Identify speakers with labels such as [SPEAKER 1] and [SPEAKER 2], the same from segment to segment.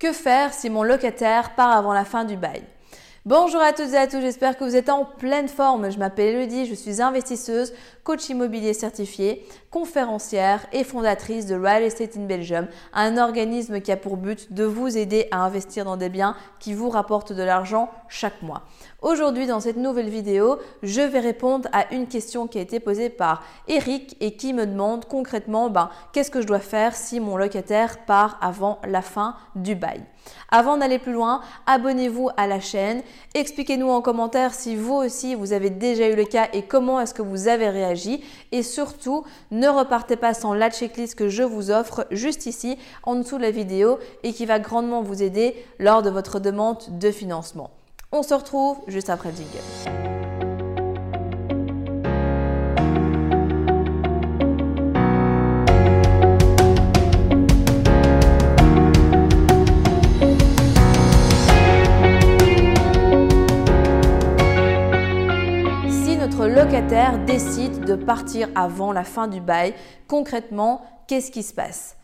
[SPEAKER 1] Que faire si mon locataire part avant la fin du bail? Bonjour à toutes et à tous, j'espère que vous êtes en pleine forme. Je m'appelle Elodie, je suis investisseuse, coach immobilier certifié, conférencière et fondatrice de Real Estate in Belgium, un organisme qui a pour but de vous aider à investir dans des biens qui vous rapportent de l'argent chaque mois. Aujourd'hui, dans cette nouvelle vidéo, je vais répondre à une question qui a été posée par Eric et qui me demande concrètement ben, qu'est-ce que je dois faire si mon locataire part avant la fin du bail? Avant d'aller plus loin, abonnez-vous à la chaîne, expliquez-nous en commentaire si vous aussi vous avez déjà eu le cas et comment est-ce que vous avez réagi et surtout repartez pas sans la checklist que je vous offre juste ici en dessous de la vidéo et qui va grandement vous aider lors de votre demande de financement. On se retrouve juste après le jingle. Décide de partir avant la fin du bail, concrètement, qu'est-ce qui se passe?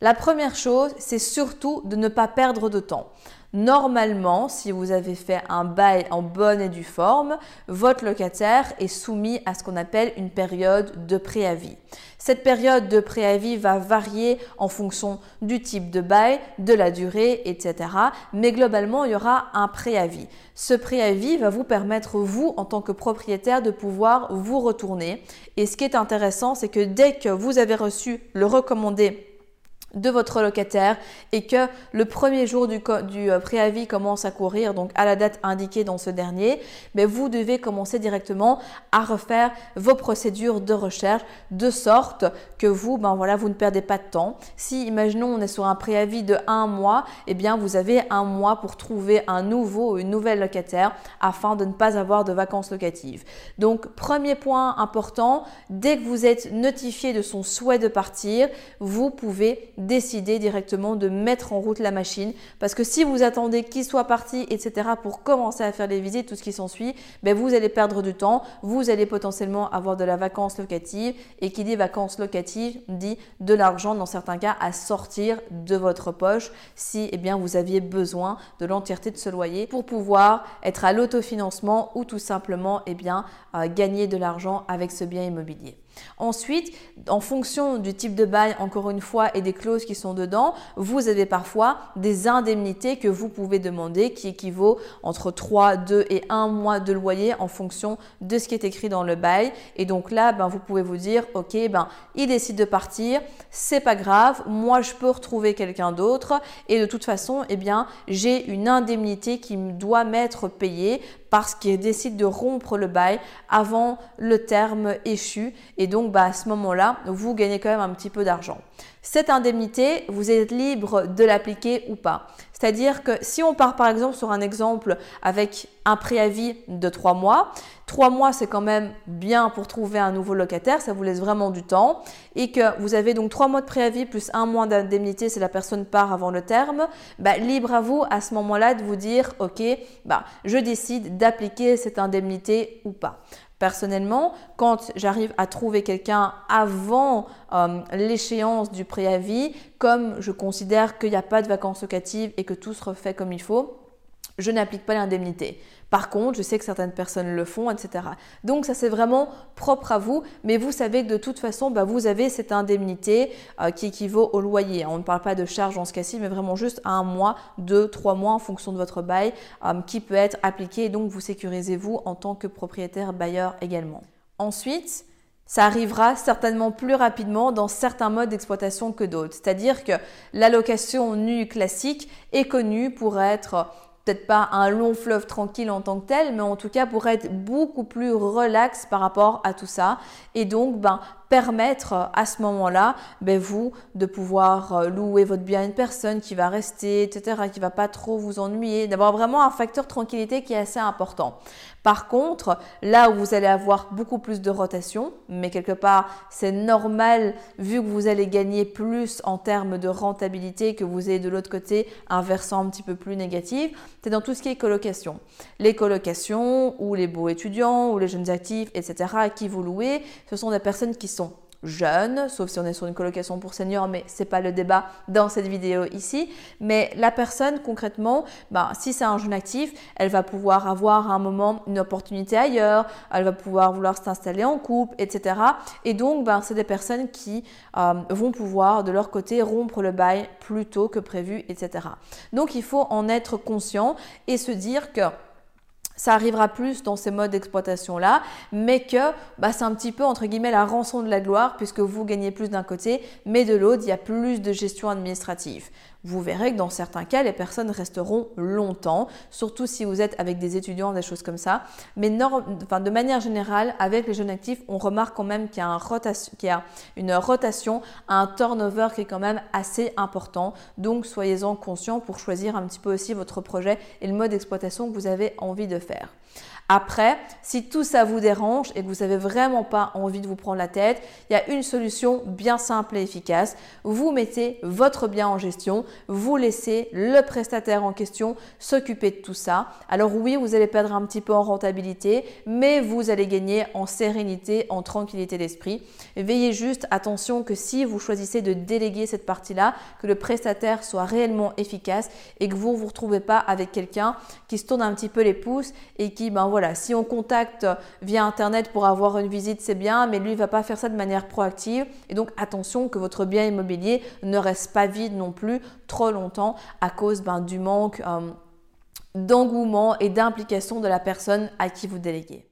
[SPEAKER 1] La première chose, c'est surtout de ne pas perdre de temps. Normalement, si vous avez fait un bail en bonne et due forme, votre locataire est soumis à ce qu'on appelle une période de préavis. Cette période de préavis va varier en fonction du type de bail, de la durée, etc. Mais globalement, il y aura un préavis. Ce préavis va vous permettre, vous, en tant que propriétaire, de pouvoir vous retourner. Et ce qui est intéressant, c'est que dès que vous avez reçu le recommandé de votre locataire et que le premier jour du, euh, préavis commence à courir, donc à la date indiquée dans ce dernier, mais vous devez commencer directement à refaire vos procédures de recherche de sorte que vous, ben voilà, vous ne perdez pas de temps. Si, imaginons, on est sur un préavis de un mois, eh bien, vous avez un mois pour trouver un nouveau ou une nouvelle locataire afin de ne pas avoir de vacances locatives. Donc, premier point important, dès que vous êtes notifié de son souhait de partir, vous pouvez décider directement de mettre en route la machine. Parce que si vous attendez qu'il soit parti, etc., pour commencer à faire les visites, tout ce qui s'ensuit, ben vous allez perdre du temps, vous allez potentiellement avoir de la vacance locative. Et qui dit vacances locatives dit de l'argent, dans certains cas, à sortir de votre poche si eh bien, vous aviez besoin de l'entièreté de ce loyer pour pouvoir être à l'autofinancement ou tout simplement eh bien, euh, gagner de l'argent avec ce bien immobilier. Ensuite, en fonction du type de bail, encore une fois, et des clauses qui sont dedans, vous avez parfois des indemnités que vous pouvez demander qui équivaut entre 3, 2 et 1 mois de loyer en fonction de ce qui est écrit dans le bail. Et donc là, ben, vous pouvez vous dire, ok, ben, il décide de partir, c'est pas grave, moi je peux retrouver quelqu'un d'autre et de toute façon, eh bien, j'ai une indemnité qui doit m'être payée parce qu'il décide de rompre le bail avant le terme échu. Donc, bah, à ce moment-là, vous gagnez quand même un petit peu d'argent. Cette indemnité, vous êtes libre de l'appliquer ou pas. C'est-à-dire que si on part par exemple sur un exemple avec un préavis de trois mois, trois mois c'est quand même bien pour trouver un nouveau locataire, ça vous laisse vraiment du temps, et que vous avez donc trois mois de préavis plus un mois d'indemnité si la personne part avant le terme, bah, libre à vous à ce moment-là de vous dire ok, bah, je décide d'appliquer cette indemnité ou pas. Personnellement, quand j'arrive à trouver quelqu'un avant euh, l'échéance du préavis, comme je considère qu'il n'y a pas de vacances locatives et que tout se refait comme il faut, je n'applique pas l'indemnité. Par contre, je sais que certaines personnes le font, etc. Donc ça c'est vraiment propre à vous, mais vous savez que de toute façon, bah, vous avez cette indemnité euh, qui équivaut au loyer. On ne parle pas de charge en ce cas-ci, mais vraiment juste un mois, deux, trois mois en fonction de votre bail euh, qui peut être appliqué. Donc vous sécurisez vous en tant que propriétaire bailleur également. Ensuite, ça arrivera certainement plus rapidement dans certains modes d'exploitation que d'autres. C'est-à-dire que l'allocation nue classique est connue pour être peut-être pas un long fleuve tranquille en tant que tel, mais en tout cas pour être beaucoup plus relax par rapport à tout ça. Et donc, ben, permettre à ce moment-là, ben, vous, de pouvoir euh, louer votre bien à une personne qui va rester, etc., qui va pas trop vous ennuyer, d'avoir vraiment un facteur tranquillité qui est assez important. Par contre, là où vous allez avoir beaucoup plus de rotation, mais quelque part c'est normal vu que vous allez gagner plus en termes de rentabilité que vous ayez de l'autre côté un versant un petit peu plus négatif, c'est dans tout ce qui est colocation. Les colocations ou les beaux étudiants ou les jeunes actifs, etc., qui vous louez, ce sont des personnes qui sont jeunes, sauf si on est sur une colocation pour seniors, mais ce n'est pas le débat dans cette vidéo ici. Mais la personne, concrètement, bah, si c'est un jeune actif, elle va pouvoir avoir à un moment une opportunité ailleurs, elle va pouvoir vouloir s'installer en couple, etc. Et donc, bah, c'est des personnes qui euh, vont pouvoir, de leur côté, rompre le bail plus tôt que prévu, etc. Donc, il faut en être conscient et se dire que ça arrivera plus dans ces modes d'exploitation-là, mais que bah, c'est un petit peu entre guillemets la rançon de la gloire puisque vous gagnez plus d'un côté, mais de l'autre, il y a plus de gestion administrative vous verrez que dans certains cas, les personnes resteront longtemps, surtout si vous êtes avec des étudiants, des choses comme ça. Mais de manière générale, avec les jeunes actifs, on remarque quand même qu'il y, a une rotation, un turnover qui est quand même assez important. Donc, soyez-en conscients pour choisir un petit peu aussi votre projet et le mode d'exploitation que vous avez envie de faire. Après, si tout ça vous dérange et que vous n'avez vraiment pas envie de vous prendre la tête, il y a une solution bien simple et efficace. Vous mettez votre bien en gestion, vous laissez le prestataire en question s'occuper de tout ça. Alors oui, vous allez perdre un petit peu en rentabilité, mais vous allez gagner en sérénité, en tranquillité d'esprit. Veillez juste, attention que si vous choisissez de déléguer cette partie-là, que le prestataire soit réellement efficace et que vous ne vous retrouvez pas avec quelqu'un qui se tourne un petit peu les pouces et qui, ben voilà, si on contacte via Internet pour avoir une visite, c'est bien, mais lui, il ne va pas faire ça de manière proactive. Et donc, attention que votre bien immobilier ne reste pas vide non plus trop longtemps à cause ben, du manque euh, d'engouement et d'implication de la personne à qui vous déléguez.